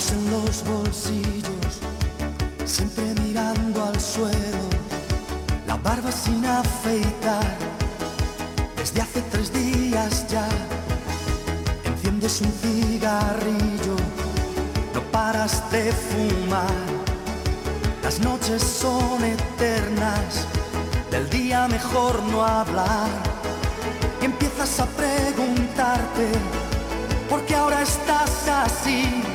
manos en los bolsillos, siempre mirando al suelo, la barba sin afeitar, desde hace tres días ya, enciendes un cigarrillo, no paras de fumar, las noches son eternas, del día mejor no hablar, y empiezas a preguntarte, ¿por qué ahora estás así?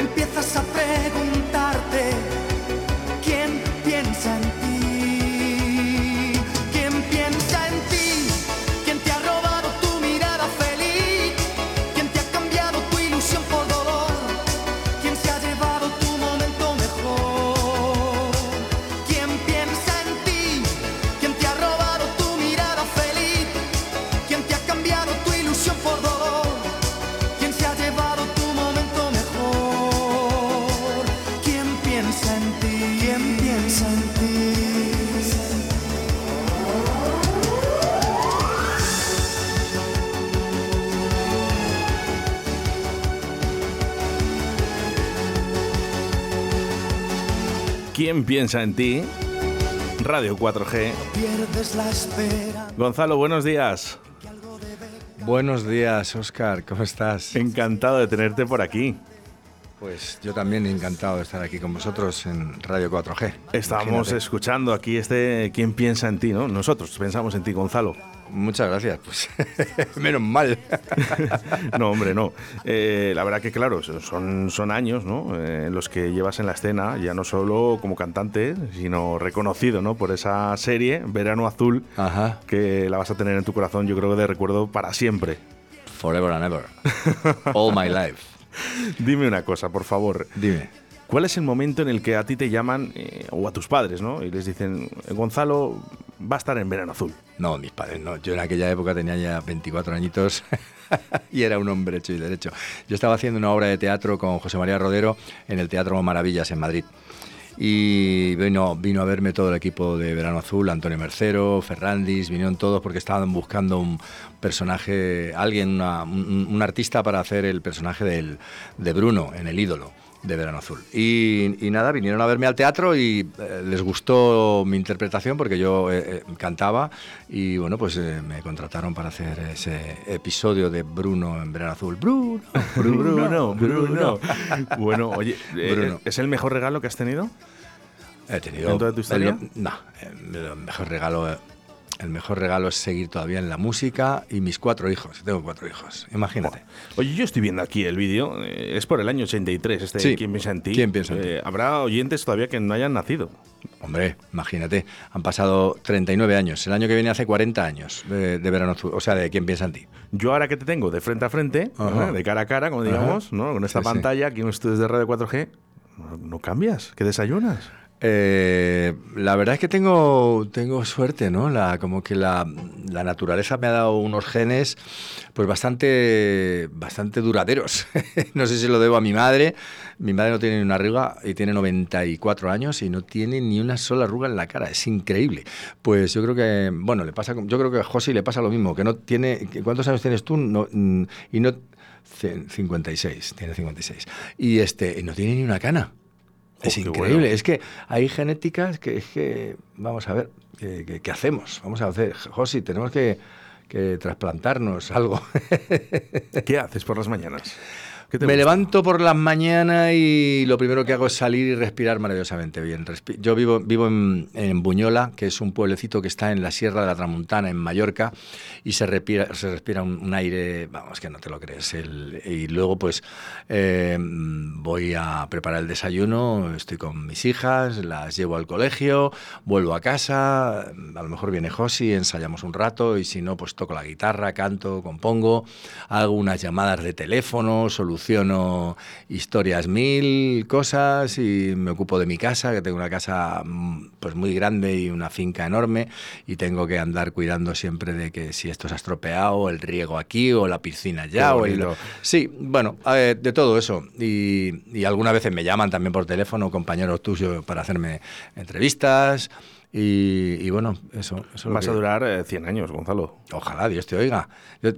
Empiezas a preguntarte ¿Quién piensa en ti? Radio 4G. Pierdes la espera. Gonzalo, buenos días. Buenos días, Oscar, ¿cómo estás? Encantado de tenerte por aquí. Pues yo también encantado de estar aquí con vosotros en Radio 4G. Estamos Imagínate. escuchando aquí este ¿Quién piensa en ti? ¿no? Nosotros pensamos en ti, Gonzalo. Muchas gracias, pues menos mal. No, hombre, no. Eh, la verdad que, claro, son, son años ¿no? Eh, en los que llevas en la escena, ya no solo como cantante, sino reconocido ¿no? por esa serie, Verano Azul, Ajá, que la vas a tener en tu corazón, yo creo que de recuerdo para siempre. forever and ever. All my life. Dime una cosa, por favor. Dime. ¿Cuál es el momento en el que a ti te llaman, eh, o a tus padres, ¿no? Y les dicen, Gonzalo va a estar en Verano Azul. No, mis padres no. Yo en aquella época tenía ya 24 añitos y era un hombre hecho y derecho. Yo estaba haciendo una obra de teatro con José María Rodero en el Teatro Maravillas en Madrid. Y vino, vino a verme todo el equipo de Verano Azul, Antonio Mercero, Ferrandis, vinieron todos porque estaban buscando un personaje, alguien, un, un artista para hacer el personaje del, de Bruno en El ídolo de Verano Azul. Y, y nada, vinieron a verme al teatro y eh, les gustó mi interpretación porque yo eh, eh, cantaba y bueno, pues eh, me contrataron para hacer ese episodio de Bruno en Verano Azul. Bruno, Bruno, Bruno. bueno, oye, eh, Bruno. ¿es el mejor regalo que has tenido? He tenido. ¿En toda tu historia? el- no, el mejor regalo. El mejor regalo es seguir todavía en la música y mis cuatro hijos. Tengo cuatro hijos. Imagínate. Oye, yo estoy viendo aquí el vídeo, eh, es por el año 83, este Sí. ¿Quién piensa en ti? ¿Quién piensa en ti? Eh, Habrá oyentes todavía que no hayan nacido. Hombre, imagínate. Han pasado 39 años. El año que viene hace 40 años de, de verano azul. O sea, de quién piensa en ti. Yo ahora que te tengo de frente a frente, de cara a cara, como digamos, ¿no? con esta Sí, pantalla, aquí en estudios de Radio 4G, no, no cambias, que desayunas. Eh, la verdad es que tengo, tengo suerte, ¿no? La, como que la, la naturaleza me ha dado unos genes pues bastante, bastante duraderos. no sé si lo debo a mi madre. Mi madre no tiene ni una arruga y tiene 94 años y no tiene ni una sola arruga en la cara. Es increíble. Pues yo creo que, bueno, le pasa, yo creo que a Josi le pasa lo mismo, que no tiene, ¿cuántos años tienes tú? No, mm, y no, c- 56, tiene 56. Y este, no tiene ni una cana. Es Oh, increíble. bueno. Es que hay genéticas que es que, vamos a ver, ¿qué, qué- qué hacemos? Vamos a hacer, Josi, tenemos que, que trasplantarnos algo. ¿Qué haces por las mañanas? ¿Qué te Me gusta? levanto por las mañanas y lo primero que hago es salir y respirar maravillosamente bien. Respi- Yo vivo, vivo en, en Buñola, que es un pueblecito que está en la Sierra de la Tramuntana, en Mallorca, y se respira, se respira un, un aire, vamos, que no te lo crees. El- y luego, pues, eh, voy a preparar el desayuno, estoy con mis hijas, las llevo al colegio, vuelvo a casa, a lo mejor viene Josi, ensayamos un rato, y si no, pues toco la guitarra, canto, compongo, hago unas llamadas de teléfono, soluciono historias mil, cosas, y me ocupo de mi casa, que tengo una casa mm, pues muy grande y una finca enorme, y tengo que andar cuidando siempre de que si esto se ha estropeado, el riego aquí, o la piscina ya, Qué o el... Sí, bueno, eh, de todo eso. Y, y algunas veces me llaman también por teléfono compañeros tuyos para hacerme entrevistas. Y, bueno, eso. eso Vas a durar 100 años, Gonzalo. Ojalá, Dios te oiga.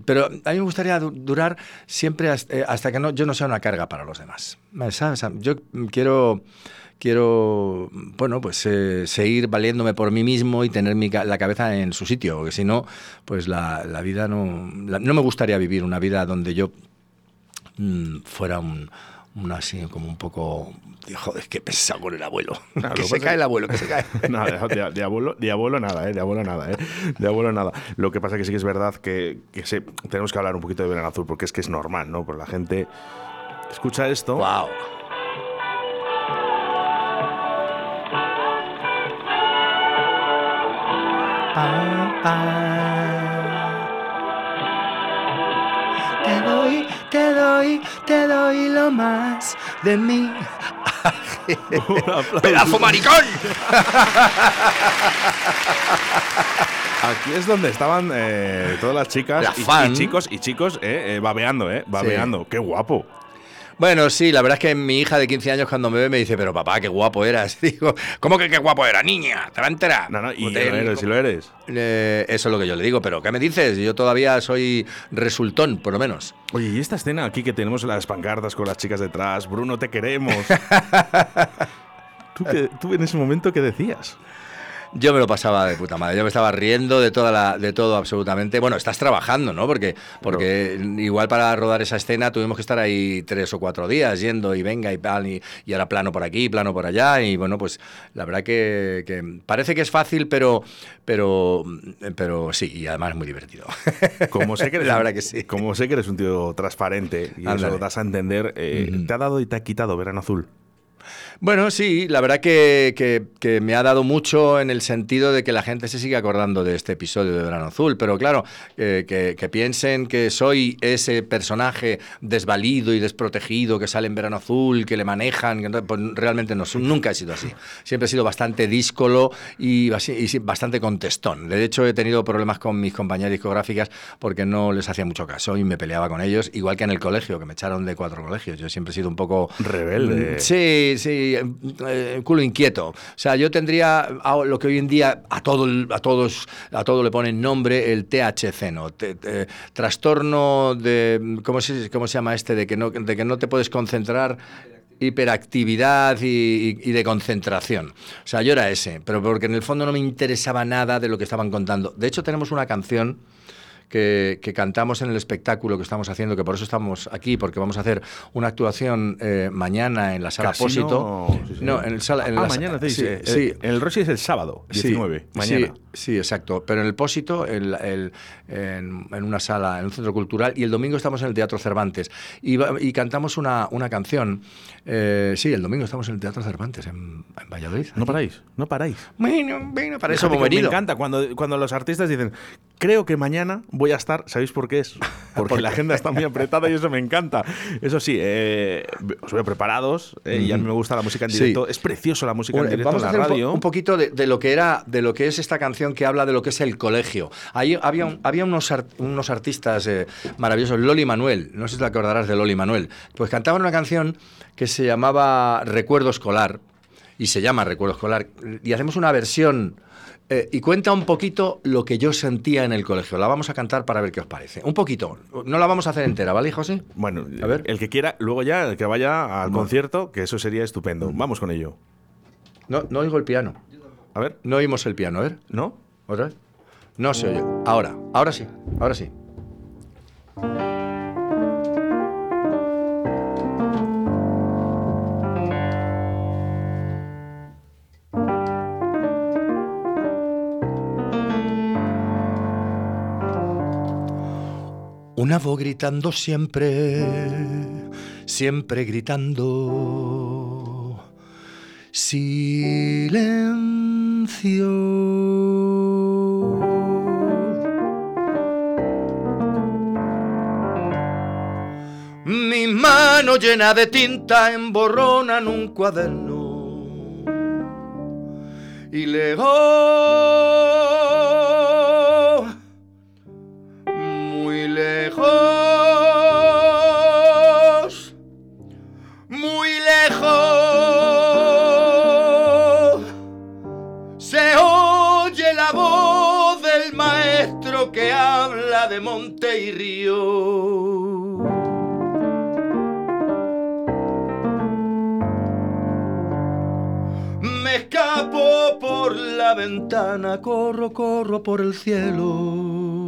pero a mí me gustaría durar siempre hasta, que no, yo no sea una carga para los demás. ¿Sabes? Yo quiero quiero, bueno, pues eh, seguir valiéndome por mí mismo y tener mi, la cabeza en su sitio, porque si no, pues la, vida no... no me gustaría vivir una vida donde yo mm, fuera un, así como un poco joder qué pesado con el abuelo que se cae el abuelo que se cae. Nada de, abuelo de abuelo nada eh de abuelo nada eh de abuelo nada. Lo que pasa que sí que es verdad que, que tenemos que hablar un poquito de verano azul porque es que es normal no porque la gente escucha esto. Wow Te doy, te doy lo más de mí. ¡Pedazo maricón! Aquí es donde estaban eh, todas las chicas y, chicos y chicos eh, eh, babeando, eh, babeando. Qué guapo. Bueno, sí, la verdad es que mi hija de 15 años cuando me ve me dice, pero papá, qué guapo eras. Digo, ¿cómo que qué guapo era, niña? ¿Te la No, no, y lo eres, si lo eres. eso es lo que yo le digo, pero ¿qué me dices? Yo todavía soy resultón, por lo menos. Oye, y esta escena aquí que tenemos las pancartas con las chicas detrás, Bruno, te queremos. ¿Tú, ¿Tú en ese momento qué decías? Yo me lo pasaba de puta madre. Yo me estaba riendo de toda la, de todo absolutamente. Bueno, estás trabajando, ¿no? Porque, porque igual para rodar esa escena tuvimos que estar ahí tres o cuatro días yendo y venga y tal, y, y ahora plano por aquí, plano por allá. Y bueno, pues la verdad que, parece que es fácil, pero, pero, pero sí, y además es muy divertido. Como sé que eres, la verdad que sí. Como sé que eres un tío transparente y eso lo das a entender, eh, ¿te ha dado y te ha quitado Verano Azul? Bueno, sí, la verdad que, que, me ha dado mucho en el sentido de que la gente se sigue acordando de este episodio de Verano Azul, pero claro, eh, que, piensen que soy ese personaje desvalido y desprotegido que sale en Verano Azul, que le manejan, pues realmente no, nunca he sido así. Siempre he sido bastante díscolo y, y bastante contestón. De hecho, he tenido problemas con mis compañeras discográficas porque no les hacía mucho caso y me peleaba con ellos, igual que en el colegio, que me echaron de cuatro colegios. Yo siempre he sido un poco... Rebelde. Sí, eh, culo inquieto. O sea, yo tendría lo que hoy en día a, todo, a todos a todo le ponen nombre el THC, ¿no? trastorno de ¿cómo se, ¿cómo se llama este? De que no, de que no te puedes concentrar hiperactividad y, y, de concentración. O sea, yo era ese, pero porque en el fondo no me interesaba nada de lo que estaban contando. De hecho, tenemos una canción que, cantamos en el espectáculo que estamos haciendo, que por eso estamos aquí, porque vamos a hacer una actuación eh, mañana en la sala Pósito. No, en, el sala, en ah, mañana, sí, eh, sí, En el Rossi es el sábado, 19, mañana. Sí, exacto. Pero en el Pósito, en, en, una sala, en un centro cultural, y el domingo estamos en el Teatro Cervantes. Y, y cantamos una, una canción. Eh, sí, el domingo estamos en el Teatro Cervantes, en, Valladolid. ¿No paráis? ¿No paráis? Bueno, bueno, para eso hemos Me encanta cuando, cuando los artistas dicen, creo que mañana voy a estar, ¿sabéis por qué es? Porque la agenda está muy apretada y eso me encanta. Eso sí, eh, os veo preparados eh, y a mí me gusta la música en directo. Es precioso la música en directo vamos en la a hacer Un, poquito de, lo que era, de lo que es esta canción que habla de lo que es el colegio. Ahí había, había unos, unos artistas eh, maravillosos, Loli Manuel, no sé si te acordarás de Loli Manuel, pues cantaban una canción que se llamaba Recuerdo Escolar y se llama Recuerdo Escolar y hacemos una versión eh, y cuenta un poquito lo que yo sentía en el colegio. La vamos a cantar para ver qué os parece. Un poquito. No la vamos a hacer entera, ¿vale, José? Bueno, a ver. el que quiera, luego ya, el que vaya al concierto, que eso sería estupendo. Vamos con ello. No, no oigo el piano. A ver. No oímos el piano, a ver. ¿No? ¿Otra vez? No se oye. Ahora, ahora sí, ahora sí. Una gritando siempre, siempre gritando. Silencio. Mi mano llena de tinta emborronan un cuaderno y leo río. Me escapo por la ventana, corro, corro por el cielo.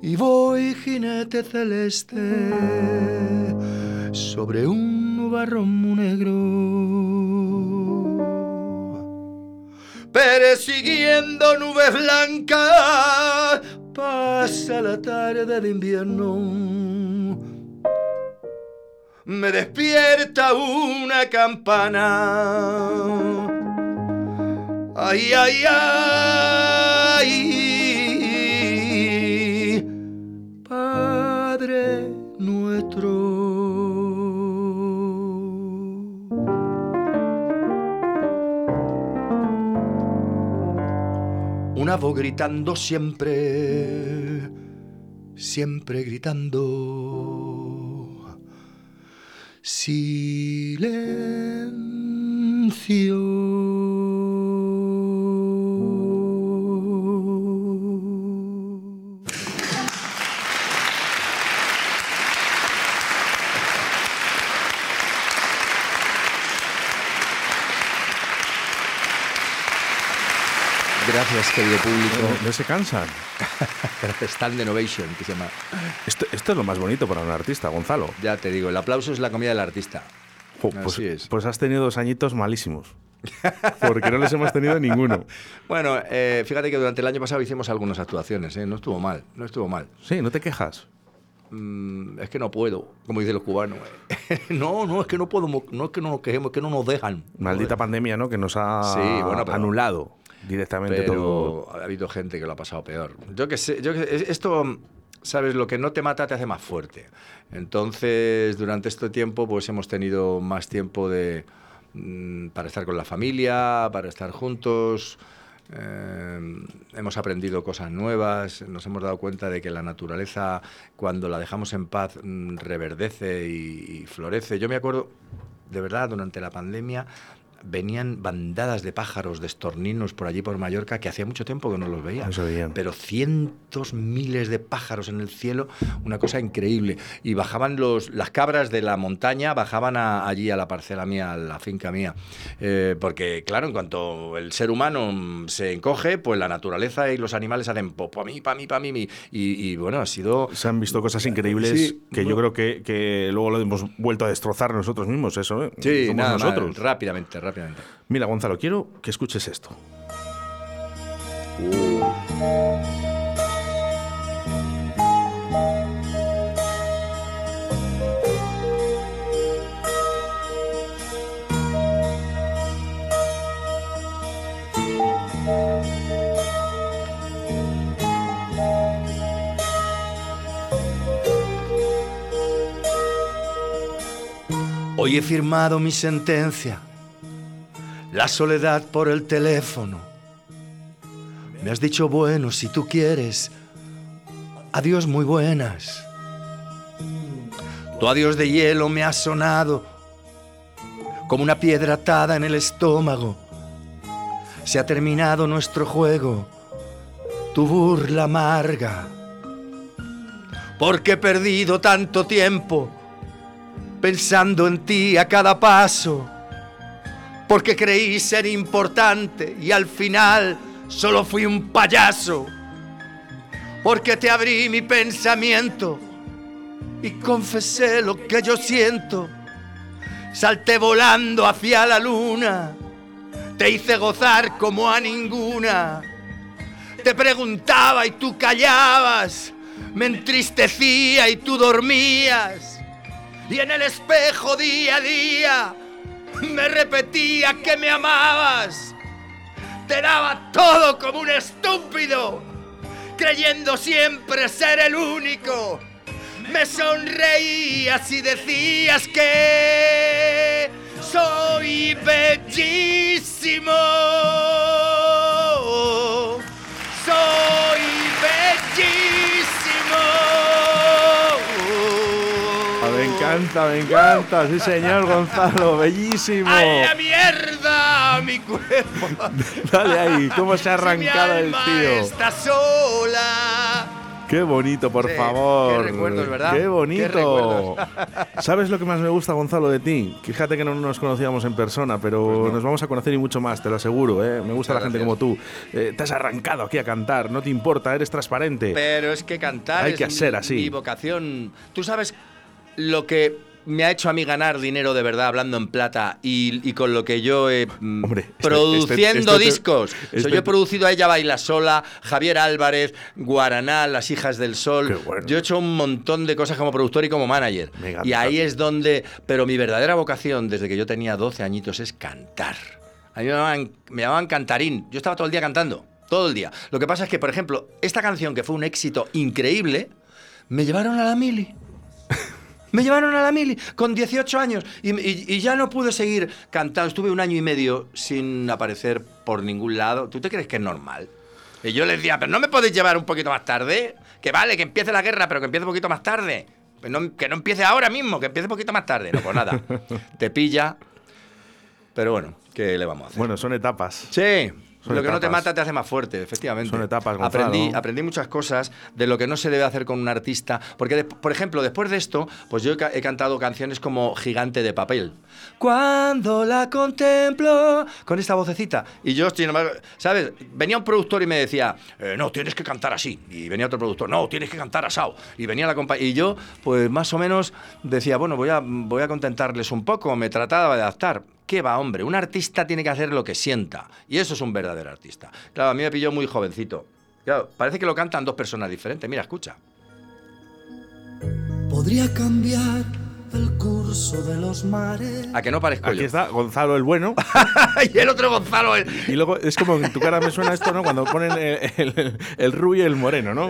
Y voy jinete celeste sobre un nubarrón negro. Persiguiendo nubes blancas, pasa la tarde de invierno. Me despierta una campana. Ay, ay, ay. Gritando siempre, siempre gritando. Silencio. Querido público. No, no se cansan. Stand Innovation, que se llama. Esto, esto es lo más bonito para un artista, Gonzalo. Ya te digo, el aplauso es la comida del artista. Jo, pues, Así es. pues has tenido dos añitos malísimos. Porque no les hemos tenido ninguno. Bueno, eh, fíjate que durante el año pasado hicimos algunas actuaciones, ¿eh? no estuvo mal, no estuvo mal. Sí, no te quejas. Mm, es que no puedo, como dicen los cubanos. eh. no, no, es que no puedo, no es que no nos quejemos, es que no nos dejan. Maldita pandemia, ¿no? Que nos ha Sí, bueno, pero- anulado directamente todo. Ha habido gente que lo ha pasado peor. Yo que sé, yo que es- esto, sabes, lo que no te mata te hace más fuerte. Entonces, durante este tiempo, pues hemos tenido más tiempo de mm, para estar con la familia, para estar juntos. eh, hemos aprendido cosas nuevas, nos hemos dado cuenta de que la naturaleza, cuando la dejamos en paz, mm, reverdece y, y florece. Yo me acuerdo, de verdad, durante la pandemia, venían bandadas de pájaros, de estorninos por allí por Mallorca, que hacía mucho tiempo que no los veía. No. Pero cientos, miles de pájaros en el cielo, una cosa increíble. Y bajaban los, las cabras de la montaña, bajaban a- allí a la parcela mía, a la finca mía. Eh, porque, claro, en cuanto el ser humano se encoge, pues la naturaleza y los animales hacen para mí, para mí, para mí. Y, y, bueno, ha sido... Se han visto cosas increíbles Sí, que yo creo que, que luego lo hemos vuelto a destrozar nosotros mismos, eso, ¿eh? Sí, nada, nosotros. nosotros. rápidamente, rápidamente. Mira, Gonzalo, quiero que escuches esto. Hoy he firmado mi sentencia, la soledad por el teléfono. Me has dicho bueno si tú quieres, adiós muy buenas. Tu adiós de hielo me ha sonado como una piedra atada en el estómago. Se ha terminado nuestro juego, tu burla amarga. Porque he perdido tanto tiempo pensando en ti a cada paso, porque creí ser importante y al final solo fui un payaso, porque te abrí mi pensamiento y confesé lo que yo siento, salté volando hacia la luna, te hice gozar como a ninguna, te preguntaba y tú callabas, me entristecía y tú dormías. Y en el espejo día a día me repetía que me amabas. Te daba todo como un estúpido, creyendo siempre ser el único. Me sonreías y decías que soy bellísimo. Encanta, me encanta. Sí, señor Gonzalo, bellísimo. ¡A la mierda! mi cuerpo. Dale ahí, cómo se ha arrancado Si mi el alma tío. Está sola. Qué bonito, por Sí, favor. qué recuerdos, ¿verdad? Qué Qué bonito. recuerdos. ¿Sabes lo que más me gusta, Gonzalo, de ti? Fíjate que no nos conocíamos en persona, pero nos vamos a conocer y mucho más, te lo aseguro. ¿eh? Me gusta la Muchas gente como tú. Eh, te has arrancado aquí a cantar, no te importa, eres transparente. Pero es que cantar Hay es que ser así. mi vocación. Tú sabes lo que me ha hecho a mí ganar dinero de verdad hablando en plata y, y con lo que yo he mm, Hombre, este- produciendo este- este- discos. O sea, este- yo he producido a ella Baila Sola, Javier Álvarez, Guaraná, Las Hijas del Sol. Bueno. Yo he hecho un montón de cosas como productor y como manager. Y ahí es donde. Pero mi verdadera vocación desde que yo tenía 12 añitos es cantar. A mí me llamaban, me llamaban cantarín. Yo estaba todo el día cantando. Todo el día. Lo que pasa es que, por ejemplo, esta canción que fue un éxito increíble, me llevaron a la mili. Me llevaron a la mili con 18 años y, y- y ya no pude seguir cantando. Estuve un año y medio sin aparecer por ningún lado. ¿Tú te crees que es normal? Y yo les decía, pero no me podéis llevar un poquito más tarde. Que vale, que empiece la guerra, pero que empiece un poquito más tarde. Que no, que no empiece ahora mismo, que empiece un poquito más tarde. No, pues nada. te pilla. Pero bueno, ¿qué le vamos a hacer? Bueno, son etapas. Sí. Son lo que no te etapas. mata te hace más fuerte, efectivamente. Son etapas, Gonzalo. aprendí, aprendí muchas cosas de lo que no se debe hacer con un artista. Porque, de- por ejemplo, después de esto, pues yo he, he cantado canciones como Gigante de papel. Cuando la contemplo, con esta vocecita. Y yo, embargo, ¿sabes? Venía un productor y me decía, eh, no, tienes que cantar así. Y venía otro productor, no, tienes que cantar asado. Y venía la compañía. Y yo, pues más o menos decía, bueno, voy a, voy a contentarles un poco. Me trataba de adaptar. ¿Qué va, hombre? Un artista tiene que hacer lo que sienta. Y eso es un verdadero artista. Claro, a mí me pilló muy jovencito. Claro, parece que lo cantan dos personas diferentes. Mira, escucha. Podría cambiar el curso de los mares. A que no parezco Aquí yo. está Gonzalo el bueno. y el otro Gonzalo. el- Y luego es como en tu cara me suena esto, ¿no? Cuando ponen el, el- el rubio y el moreno, ¿no?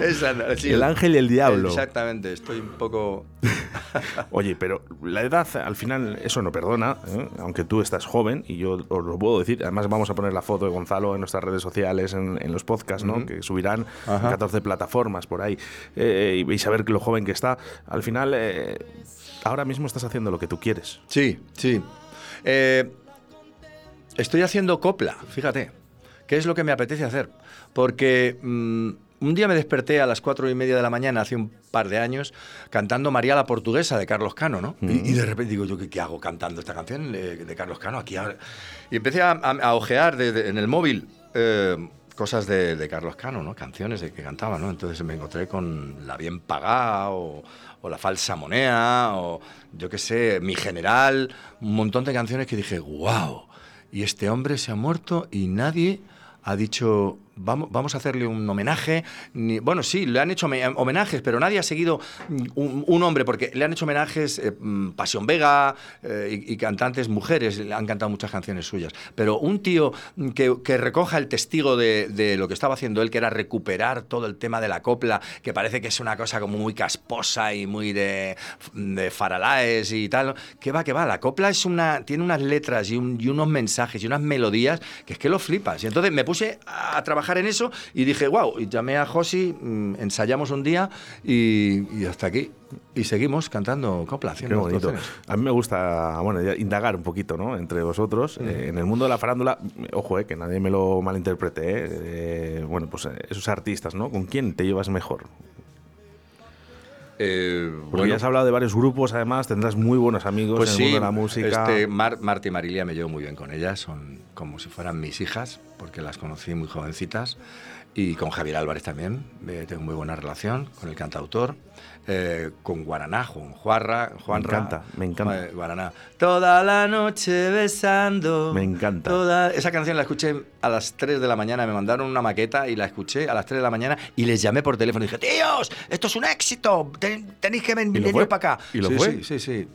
Sí, el ángel y el diablo. Exactamente, estoy un poco. Oye, pero la edad al final eso no perdona, ¿eh? aunque tú estás joven y yo os lo puedo decir. Además vamos a poner la foto de Gonzalo en nuestras redes sociales, en, en los podcasts, ¿no? Que subirán Ajá. en 14 plataformas por ahí eh, y vais a ver lo joven que está. Al final, eh, ahora mismo estás haciendo lo que tú quieres. Sí, sí. Eh, estoy haciendo copla, fíjate. ¿Qué es lo que me apetece hacer? Porque mm, un día me desperté a las cuatro y media de la mañana, hace un par de años, cantando María la Portuguesa de Carlos Cano, ¿no? Y, y de repente digo, ¿yo qué, qué hago cantando esta canción de, de Carlos Cano aquí? ahora? Y empecé a, a- a ojear de- de- en el móvil. eh, cosas de, de Carlos Cano, ¿no? Canciones de que cantaba, ¿no? Entonces me encontré con La Bien Pagada o, o La Falsa Moneda o yo qué sé, Mi General, un montón de canciones que dije, wow, y este hombre se ha muerto y nadie ha dicho, vamos, vamos a hacerle un homenaje. Bueno, sí, le han hecho home- homenajes, pero nadie ha seguido un, hombre, porque le han hecho homenajes eh, mm, Pasión Vega eh, y, cantantes mujeres, han cantado muchas canciones suyas. Pero un tío que, que recoja el testigo de, de lo que estaba haciendo él, que era recuperar todo el tema de la copla, que parece que es una cosa como muy casposa y muy de, de faralaes y tal. Que va, que va, la copla es una, tiene unas letras y, y unos mensajes y unas melodías que es que lo flipas. Y entonces me puse a trabajar en eso y dije, wow, y llamé a Josi, mm, ensayamos un día y, y hasta aquí. Y seguimos cantando copla, Qué haciendo bonito. actuaciones. A mí me gusta, bueno, indagar un poquito, ¿no? Entre vosotros. Eh, en el mundo de la farándula, ojo, eh, que nadie me lo malinterprete, eh, eh, bueno, pues esos artistas, ¿no? ¿Con quién te llevas mejor? Eh, Porque bueno, ya has hablado de varios grupos, además, tendrás muy buenos amigos Pues en sí, el mundo de la música. Este, Mar- Marta y Marilia me llevo muy bien con ellas, son como si fueran mis hijas, porque las conocí muy jovencitas. Y con Javier Álvarez también, eh, tengo muy buena relación, con el cantautor. Eh, con Guaraná, Juan Juarra, Juanra. encanta, me encanta. Eh, Guaraná. Toda la noche besando. Me encanta. toda- Esa canción la escuché a las 3 de la mañana, me mandaron una maqueta y la escuché a las 3 de la mañana y les llamé por teléfono y dije, tíos, esto es un éxito, ten- tenéis que ven- ¿Y lo venir para acá. ¿Y lo sí, fue? Sí, sí, sí.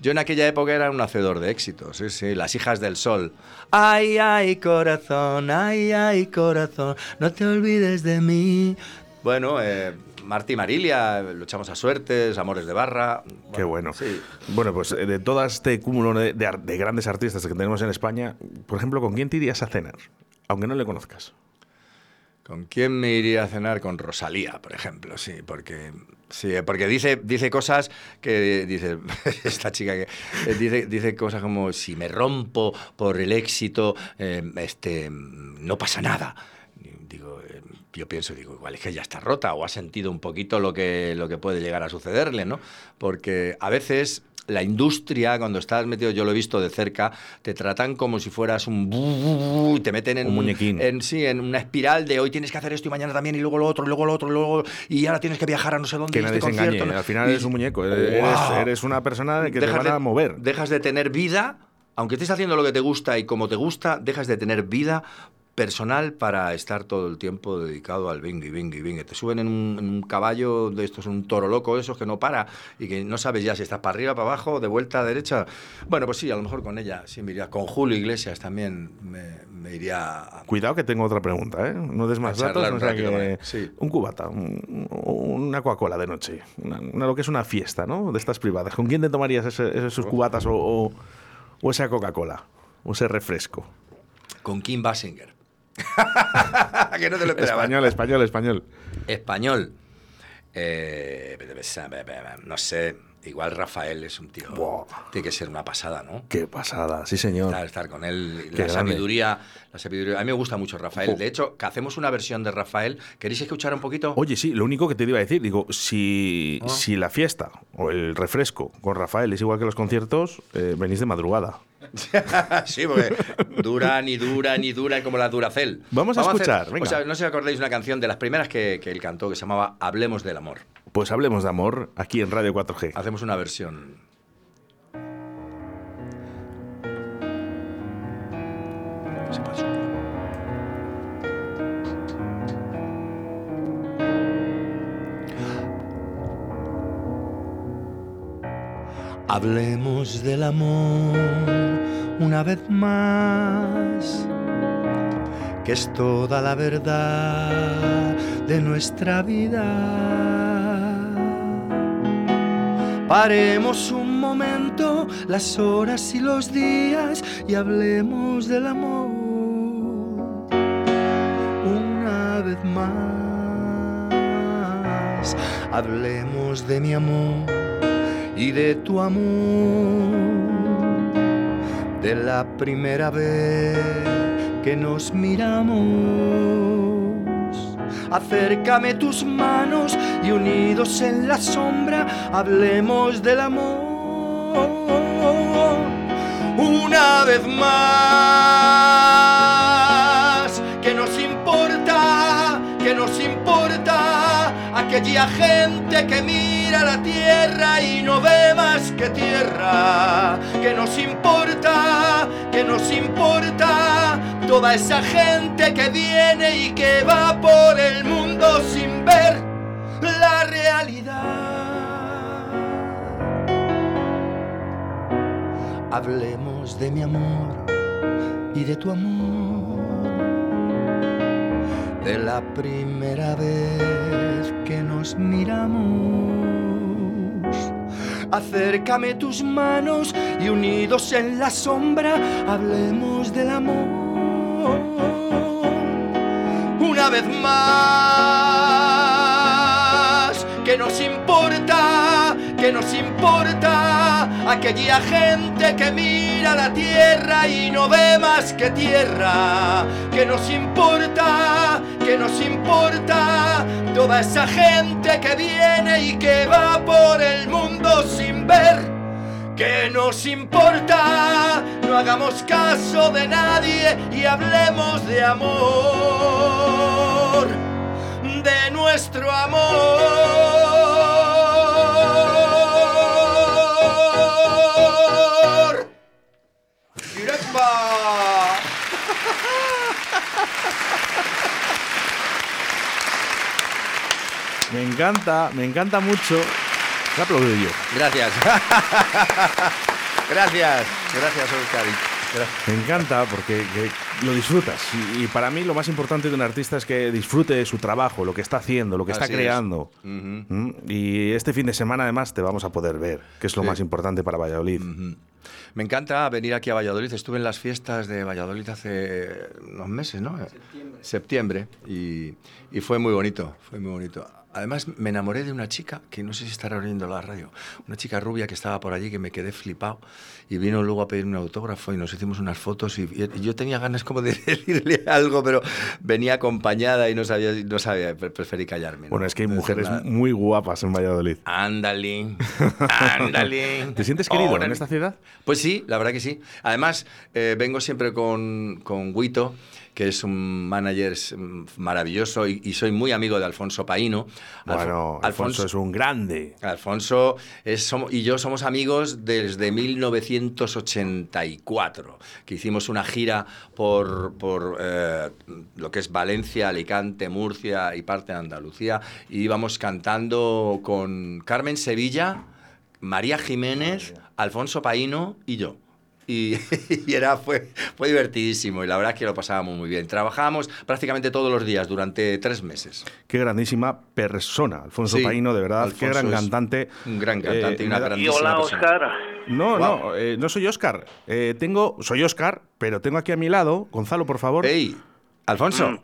Yo en aquella época era un hacedor de éxitos, sí, sí. Las hijas del sol. Ay, ay, corazón, ay, ay, corazón, no te olvides de mí. Bueno, eh, Marta y Marilia, luchamos a suertes, amores de barra. Qué bueno. Sí. Bueno, pues eh, de todo este cúmulo de, de ar- de grandes artistas que tenemos en España, por ejemplo, ¿con quién te irías a cenar? Aunque no le conozcas. ¿Con quién me iría a cenar? Con Rosalía, por ejemplo, sí, porque sí, porque dice, dice cosas que dice esta chica que eh, dice, dice cosas como si me rompo por el éxito, eh, este, no pasa nada. Digo, yo pienso, digo, igual es que ya está rota o ha sentido un poquito lo que, lo que puede llegar a sucederle, ¿no? Porque a veces la industria, cuando estás metido, yo lo he visto de cerca, te tratan como si fueras un... y te meten en un muñequín. En, sí, en una espiral de hoy tienes que hacer esto y mañana también y luego lo otro y luego lo otro y luego y ahora tienes que viajar a no sé dónde. Que nadie este se engañe, al final eres un muñeco, eres, una persona que te van a mover. Dejas de tener vida aunque estés haciendo lo que te gusta y como te gusta, dejas de tener vida personal para estar todo el tiempo dedicado al bing y bing. Te suben en un, caballo de estos, un toro loco, esos que no para y que no sabes ya si estás para arriba, para abajo, de vuelta a derecha. Bueno, pues sí, a lo mejor con ella sí me iría. Con Julio Iglesias también me, iría. Cuidado que tengo otra pregunta, ¿eh? No des más datos. Que, Un cubata, una Coca-Cola de noche, una, lo que es una fiesta, ¿no? De estas privadas. ¿Con quién te tomarías esos cubatas o, o esa Coca-Cola? O ese refresco. Con Kim Basinger. que no te lo Español, español, español. Español. Eh, no sé, igual Rafael es un tío. Tiene que ser una pasada, ¿no? Qué pasada, sí, señor. Estar, con él. La sabiduría, la sabiduría, A mí me gusta mucho Rafael. De hecho, que hacemos una versión de Rafael. ¿Queréis escuchar un poquito? Oye, sí, lo único que te iba a decir, digo, si, ah. si la fiesta o el refresco con Rafael es igual que los conciertos, eh, venís de madrugada. sí, porque duran y duran y duran como la Duracel. Vamos, a escuchar. O sea, no sé si acordáis una canción de las primeras que, que él cantó que se llamaba Hablemos del amor. Pues hablemos de amor aquí en Radio 4G. Hacemos una versión. Hablemos del amor una vez más, que es toda la verdad de nuestra vida. Paremos un momento las horas y los días y hablemos del amor una vez más. Hablemos de mi amor y de tu amor, de la primera vez que nos miramos. Acércame tus manos y unidos en la sombra hablemos del amor. Una vez más, que nos importa, que nos importa aquella gente que mira a la tierra y no ve más que tierra. Que nos importa, que nos importa toda esa gente que viene y que va por el mundo sin ver la realidad. Hablemos de mi amor y de tu amor. De la primera vez que nos miramos Acércame tus manos y unidos en la sombra hablemos del amor. Una vez más, que nos importa, que nos importa aquella gente que mira la tierra y no ve más que tierra. Que nos importa, que nos importa toda esa gente que viene y que va por el mundo sin ver que nos importa, no hagamos caso de nadie y hablemos de amor, de nuestro amor. Me encanta, me encanta mucho. Te aplaudo yo. Gracias. gracias, gracias, Oscar. Me encanta porque lo disfrutas. Y, para mí lo más importante de un artista es que disfrute su trabajo, lo que está haciendo, lo que está creando. ¿Mm? Y este fin de semana además te vamos a poder ver, que es lo más importante para Valladolid. Me encanta venir aquí a Valladolid. Estuve en las fiestas de Valladolid hace unos meses, ¿no? Septiembre. Septiembre. Y, y fue muy bonito, fue muy bonito. Además, me enamoré de una chica, que no sé si estará oyendo la radio, una chica rubia que estaba por allí, que me quedé flipado, y vino luego a pedirme un autógrafo y nos hicimos unas fotos, y, y yo tenía ganas como de decirle algo, pero venía acompañada y no sabía, no sabía preferí callarme. ¿no? Bueno, es que hay mujeres muy guapas en Valladolid. Ándale, ándale. ¿Te sientes querido en esta ciudad? Pues sí, la verdad que sí. Además, eh, vengo siempre con, con Guito, que es un manager maravilloso y, y, soy muy amigo de Alfonso Paino. Bueno, Alfonso, Alfonso es un grande. Alfonso es, somos, y yo somos amigos desde 1984, que hicimos una gira por, por eh, lo que es Valencia, Alicante, Murcia y parte de Andalucía, y íbamos cantando con Carmen Sevilla, María Jiménez, Alfonso Paino y yo. Y, y, era, fue, fue divertidísimo y la verdad es que lo pasábamos muy bien. Trabajábamos prácticamente todos los días durante tres meses. Qué grandísima persona, Alfonso sí, Paino, de verdad, Alfonso qué gran cantante. Un gran cantante Eh, y una grandísima Y hola, persona. Oscar. No, Wow. no, eh, no soy Oscar. Eh, tengo, soy Oscar, pero tengo aquí a mi lado, Gonzalo, por favor. ¡Ey! Alfonso. Mm.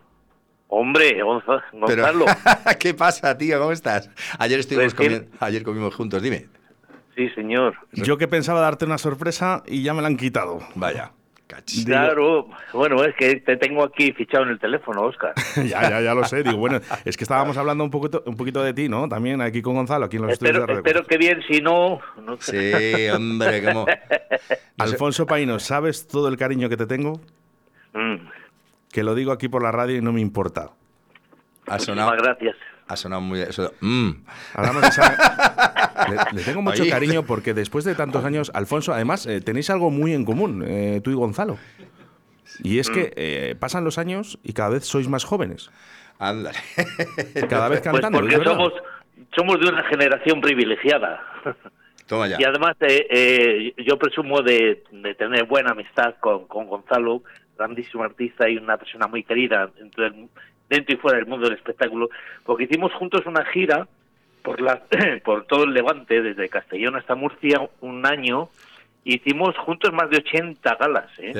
Hombre, Gonza- Pero, Gonzalo. ¿Qué pasa, tío? ¿Cómo estás? Ayer estuvimos Pues que- comi- ayer comimos juntos, dime. Sí, señor. Yo que pensaba darte una sorpresa y ya me la han quitado. Vaya. cachis. Digo- Claro. Bueno, es que te tengo aquí fichado en el teléfono, Oscar. ya, ya, ya lo sé. Digo, bueno, es que estábamos hablando un poquito, un poquito de ti, ¿no? También aquí con Gonzalo, aquí en los estudios espero, de Radio espero que bien, si no... no sé. Sí, hombre, cómo. Alfonso Paino, ¿sabes todo el cariño que te tengo? Mm, Que lo digo aquí por la radio y no me importa. Ha sonado, muchísimas gracias. ha sonado muy. eso- mm. Hablamos de esa- le, le tengo mucho Oye. cariño porque después de tantos años, Alfonso, además, eh, tenéis algo muy en común, eh, tú y Gonzalo. Y es que eh, pasan los años y cada vez sois más jóvenes. Ándale. Cada vez Pues cantando. porque es verdad. somos, somos de una generación privilegiada. Toma ya. Y además eh, eh, yo presumo de, de tener buena amistad con, con Gonzalo, grandísimo artista y una persona muy querida dentro, del- dentro y fuera del mundo del espectáculo, porque hicimos juntos una gira por, la, por todo el Levante, desde Castellón hasta Murcia, un año. Hicimos juntos más de 80 galas. ¿eh?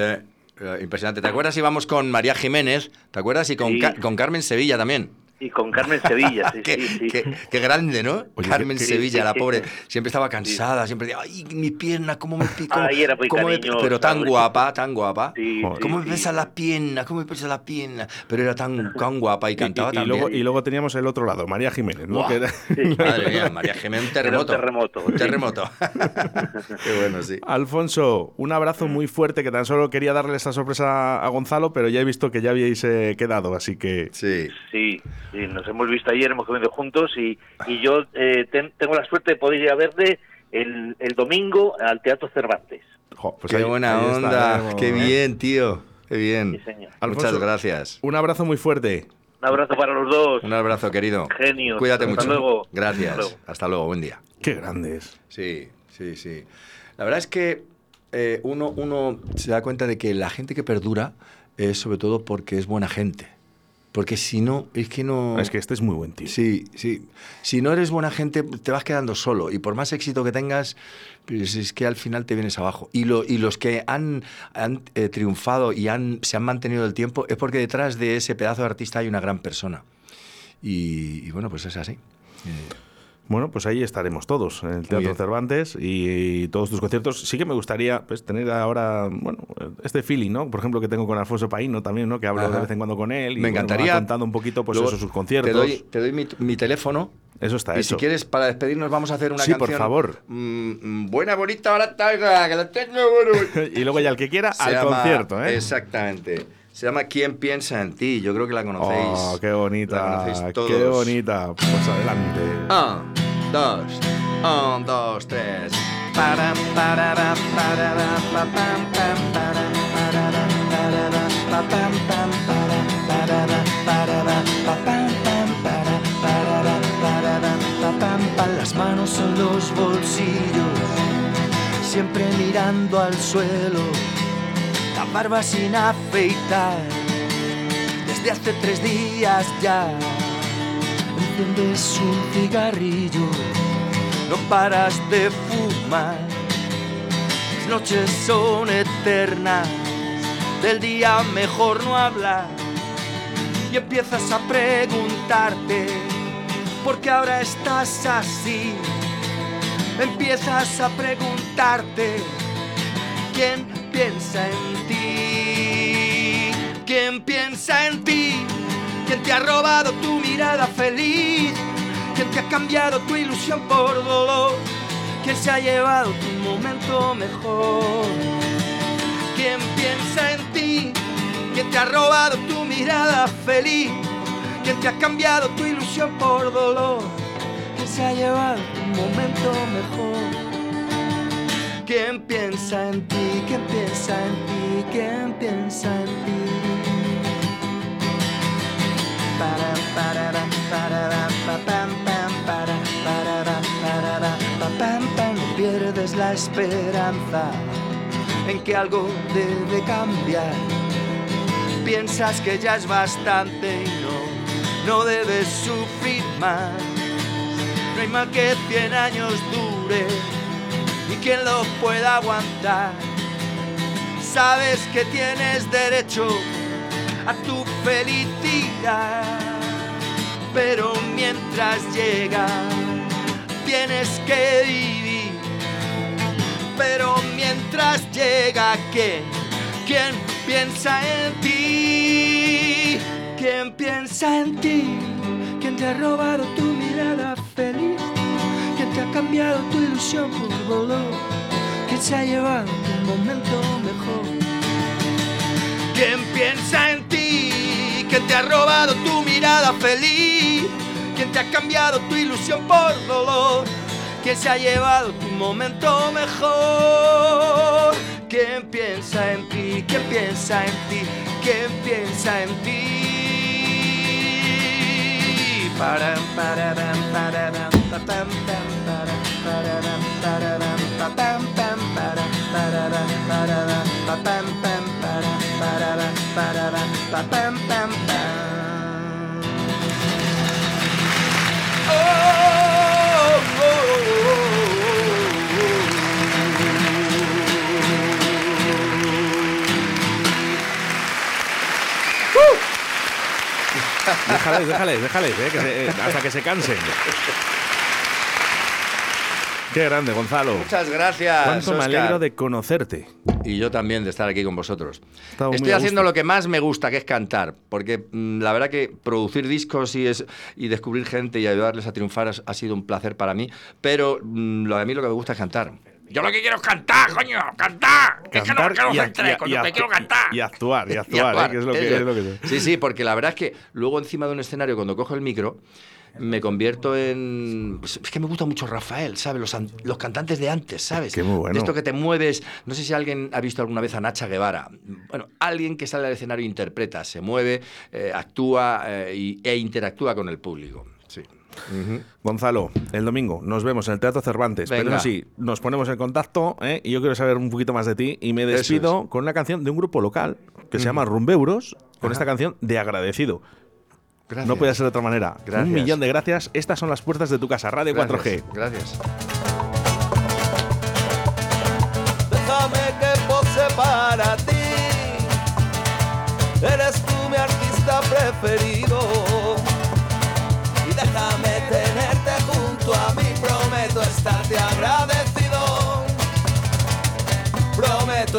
Eh, impresionante. ¿Te acuerdas? Íbamos con María Jiménez, ¿te acuerdas? Y con, Sí. Ca- con Carmen Sevilla también. Y con Carmen Sevilla, sí, qué, sí, sí. qué- qué grande, ¿no? Oye, Carmen qué- Sevilla, la pobre, siempre estaba cansada, siempre decía, ay, mi pierna, cómo me pica. Ay, era muy cariñosa, Pero tan guapa, tan guapa. Sí, Joder. sí, ¿Cómo me sí. pesa las piernas? ¿Cómo me pesa las piernas? Pero era tan, tan guapa y Y- cantaba y, y tan luego, bien. y luego teníamos el otro lado, María Jiménez, ¿no? Era- Madre mía, María Jiménez, un Era un terremoto. terremoto, Un sí. terremoto. Qué bueno, sí. Alfonso, un abrazo muy fuerte que tan solo quería darle esta sorpresa a Gonzalo, pero ya he visto que ya habíais eh, quedado, así que Sí. Sí, sí, nos hemos visto ayer, hemos comido juntos y, y yo eh, ten- tengo la suerte de poder ir a verte el, el domingo al Teatro Cervantes. jo, pues qué ahí- buena ahí onda. Qué ¿eh? bien, tío. Qué bien. Sí, señor. Alfonso, Muchas gracias. Un abrazo muy fuerte. Un abrazo para los dos. Un abrazo, querido. Genios. Cuídate Hasta mucho. luego. Gracias. Hasta luego. Hasta luego. Buen día. Qué grandes. Sí, sí, sí. La verdad es que eh, uno, uno se da cuenta de que la gente que perdura es sobre todo porque es buena gente. Porque si no, es que no... Es que este es muy buen tío. Sí, sí. Si no eres buena gente, te vas quedando solo. Y por más éxito que tengas, pues es que al final te vienes abajo. Y, lo, y los que han, han eh, triunfado y han, se han mantenido el tiempo es porque detrás de ese pedazo de artista hay una gran persona. Y, y bueno, pues es así. Eh, Bueno, pues ahí estaremos todos en el Teatro. Cervantes y, y todos tus conciertos. Sí que me gustaría pues, tener ahora, bueno, este feeling, ¿no? Por ejemplo, que tengo con Alfonso Paino también, ¿no? Que hablo Ajá. de vez en cuando con él y Me encantaría. contando un poquito, pues Luego eso, sus conciertos. Te doy, te doy mi, mi teléfono. Eso está y hecho. si quieres, para despedirnos, vamos a hacer una Sí, canción. por favor. Mm, mm, buena, bonita, barata, que la tengo, bueno. y luego ya el que quiera Se al llama- concierto, ¿eh? Exactamente. Se llama ¿Quién piensa en ti? Yo creo que la conocéis. Oh, qué La bonita, conocéis todos. qué bonita. Pues adelante. Un, dos, un, dos, tres. Las manos en los bolsillos, siempre mirando al suelo, la barba sin afeitar, desde hace tres días ya. Enciendes un cigarrillo, no paras de fumar, las noches son eternas, del día mejor no hablar. Y empiezas a preguntarte, ¿por qué ahora estás así? Empiezas a preguntarte, ¿quién piensa en ti? ¿Quién piensa en ti? ¿Quién te ha robado tu mirada feliz? ¿Quién te ha cambiado tu ilusión por dolor? ¿Quién se ha llevado tu momento mejor? ¿Quién piensa en ti? ¿Quién te ha robado tu mirada feliz? ¿Quién te ha cambiado tu ilusión por dolor? ¿Quién se ha llevado tu momento mejor? ¿Quién piensa en ti? ¿Quién piensa en ti? ¿Quién piensa en ti? Para, para, para, para, pam, pam, para, para, para, pam, pam. No pierdes la esperanza en que algo debe cambiar. Piensas que ya es bastante y no, no debes sufrir más. No hay mal que 100 años dure y quien lo pueda aguantar. Sabes que tienes derecho a tu felicidad, pero mientras llega tienes que vivir. Pero mientras llega, ¿quién? ¿Quién piensa en ti? ¿Quién piensa en ti? ¿Quién te ha robado tu mirada? ¿Quién te ha cambiado tu ilusión por dolor? ¿Quién se ha llevado tu momento mejor? ¿Quién piensa en ti? ¿Quién te ha robado tu mirada feliz? ¿Quién te ha cambiado tu ilusión por dolor? ¿Quién se ha llevado tu momento mejor? ¿Quién piensa en ti? ¿Quién piensa en ti? ¿Quién piensa en ti? Oh, oh, oh. oh, oh. Déjales, déjales, déjales, eh, que se- eh, hasta que se cansen. Qué grande, Gonzalo. Muchas gracias. Cuánto me alegro de conocerte. Y yo también de estar aquí con vosotros. Estoy haciendo lo que más me gusta, que es cantar, porque mm, la verdad que producir discos y, es, y descubrir gente y ayudarles a triunfar ha, ha sido un placer para mí, pero mm, lo, a mí lo que me gusta es cantar. Yo lo que quiero es cantar, coño, cantar. es que no, que no y, coño, act- quiero cantar. y actuar, y Y actuar, eh, actuar, que es lo que, eso. es lo que- Sí, sí, porque la verdad es que luego encima de un escenario, cuando cojo el micro, me convierto en... pues, es que me gusta mucho Rafael, ¿sabes? Los, an- los cantantes de antes, ¿sabes? Qué muy bueno. De esto que te mueves... No sé si alguien ha visto alguna vez a Nacha Guevara. Bueno, alguien que sale al escenario interpreta, se mueve, eh, actúa eh, y- e interactúa con el público. Gonzalo, el domingo nos vemos en el Teatro Cervantes. Pero Venga. eso sí, nos ponemos en contacto ¿eh? y yo quiero saber un poquito más de ti. Y me despido con una canción de un grupo local que se llama Rumbeuros, con Ajá. esta canción de agradecido. Gracias. No puede ser de otra manera. Gracias. Un millón de gracias. Estas son las puertas de tu casa, Radio Gracias, 4G. Gracias.